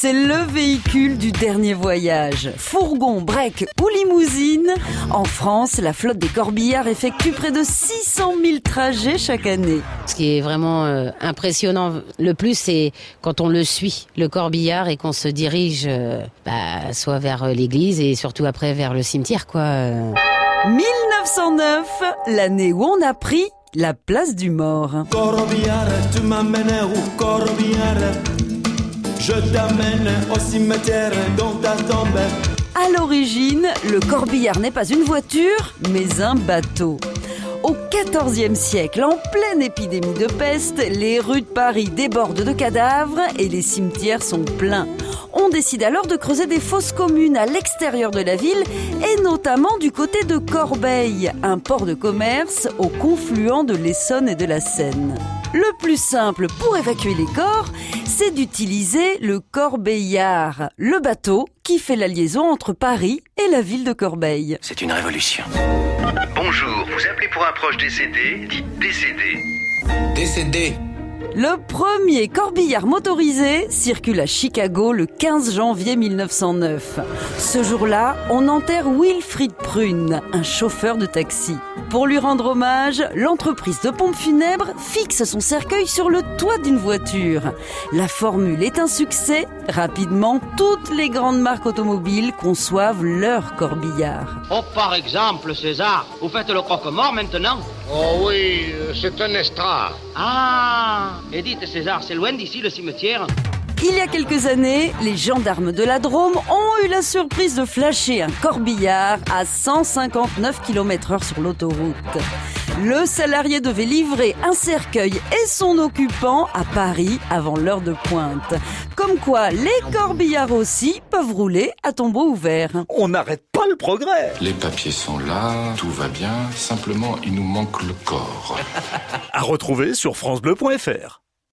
C'est le véhicule du dernier voyage. Fourgon, break ou limousine, en France, la flotte des corbillards effectue près de 600 000 trajets chaque année. Ce qui est vraiment euh, impressionnant le plus, c'est quand on le suit, le corbillard, et qu'on se dirige euh, bah, soit vers euh, l'église et surtout après vers le cimetière, quoi. euh. 1909, l'année où on a pris la place du mort. Corbillard, tu m'amènes au corbillard. Je t'amène au cimetière dans ta tombe. À l'origine, le corbillard n'est pas une voiture, mais un bateau. Au XIVe siècle, en pleine épidémie de peste, les rues de Paris débordent de cadavres et les cimetières sont pleins. On décide alors de creuser des fosses communes à l'extérieur de la ville et notamment du côté de Corbeil, un port de commerce au confluent de l'Essonne et de la Seine. Le plus simple pour évacuer les corps, c'est d'utiliser le Corbeillard, le bateau qui fait la liaison entre Paris et la ville de Corbeil. C'est une révolution. Bonjour, vous appelez pour un proche décédé, dites décédé. Décédé. Le premier corbillard motorisé circule à Chicago le 15 janvier 1909. Ce jour-là, on enterre Wilfried Prune, un chauffeur de taxi. Pour lui rendre hommage, l'entreprise de pompes funèbres fixe son cercueil sur le toit d'une voiture. La formule est un succès. Rapidement, toutes les grandes marques automobiles conçoivent leur corbillard. Oh, par exemple, César, vous faites le croque-mort maintenant Oh oui, euh, c'est un estrade. Ah Et César, c'est loin d'ici le cimetière Il y a quelques années, les gendarmes de la Drôme ont eu la surprise de flasher un corbillard à 159 km heure sur l'autoroute. Le salarié devait livrer un cercueil et son occupant à Paris avant l'heure de pointe. Comme quoi, les corbillards aussi peuvent rouler à tombeau ouvert. On n'arrête pas le progrès. Les papiers sont là, tout va bien. Simplement, il nous manque le corps. À retrouver sur francebleu.fr.